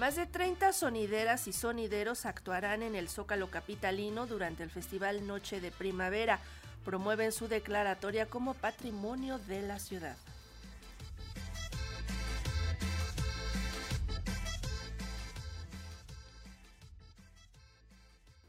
Más de 30 sonideras y sonideros actuarán en el Zócalo Capitalino durante el Festival Noche de Primavera. Promueven su declaratoria como patrimonio de la ciudad.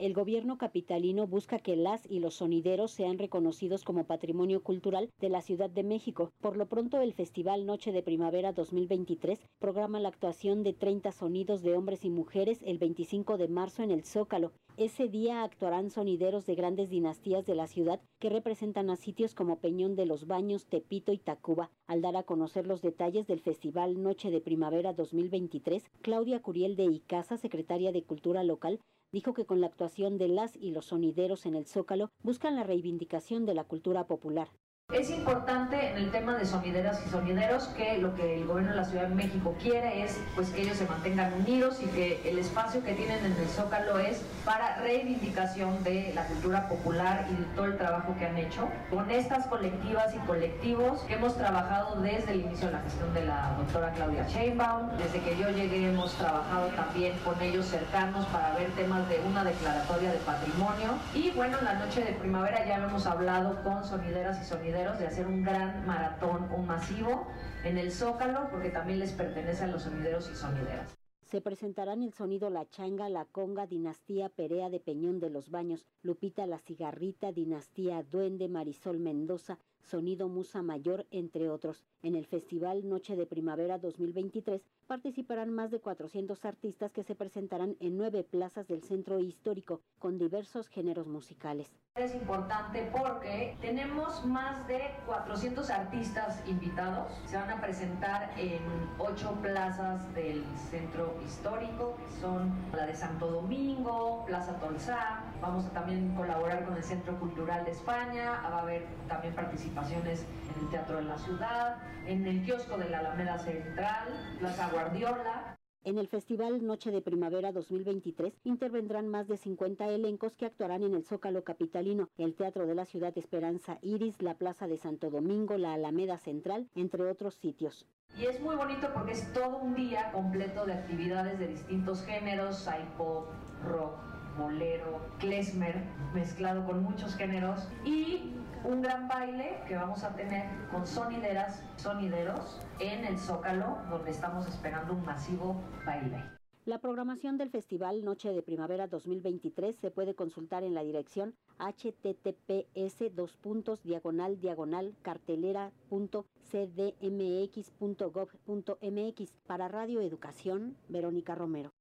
El gobierno capitalino busca que las y los sonideros sean reconocidos como patrimonio cultural de la Ciudad de México. Por lo pronto, el Festival Noche de Primavera 2023 programa la actuación de 30 sonidos de hombres y mujeres el 25 de marzo en el Zócalo. Ese día actuarán sonideros de grandes dinastías de la ciudad que representan a sitios como Peñón de los Baños, Tepito y Tacuba. Al dar a conocer los detalles del Festival Noche de Primavera 2023, Claudia Curiel de Icaza, secretaria de Cultura Local, dijo que con la actuación de las y los sonideros en el Zócalo buscan la reivindicación de la cultura popular. Es importante en el tema de sonideras y sonideros que lo que el gobierno de la Ciudad de México quiere es pues que ellos se mantengan unidos y que el espacio que tienen en el Zócalo es para reivindicación de la cultura popular y de todo el trabajo que han hecho. Con estas colectivas y colectivos que hemos trabajado desde el inicio de la gestión de la doctora Claudia Sheinbaum, desde que yo llegué hemos trabajado también con ellos cercanos para ver temas de una declaratoria de patrimonio y bueno, en la noche de primavera ya hemos hablado con sonideras y sonideros de hacer un gran maratón, un masivo en el Zócalo, porque también les pertenece a los sonideros y sonideras. Se presentarán el sonido La Changa, La Conga, Dinastía Perea de Peñón de los Baños, Lupita La Cigarrita, Dinastía Duende, Marisol Mendoza, Sonido Musa Mayor, entre otros. En el Festival Noche de Primavera 2023 participarán más de 400 artistas que se presentarán en nueve plazas del centro histórico con diversos géneros musicales. Es importante porque tenemos más de 400 artistas invitados. Se van a presentar en ocho plazas del centro histórico, que son la de Santo Domingo, Plaza Tolzá. Vamos a también colaborar con el Centro Cultural de España. Va a haber también participaciones en el Teatro de la Ciudad, en el kiosco de la Alameda Central, Plaza Guardiola. En el Festival Noche de Primavera 2023 intervendrán más de 50 elencos que actuarán en el Zócalo Capitalino, el Teatro de la Ciudad Esperanza Iris, la Plaza de Santo Domingo, la Alameda Central, entre otros sitios. Y es muy bonito porque es todo un día completo de actividades de distintos géneros, hay pop, rock, bolero, klezmer, mezclado con muchos géneros y un gran baile que vamos a tener con sonideras, sonideros en el Zócalo, donde estamos esperando un masivo baile. La programación del Festival Noche de Primavera 2023 se puede consultar en la dirección https dos puntos diagonal diagonal cartelera.cdmx.gov.mx para Radio Educación, Verónica Romero.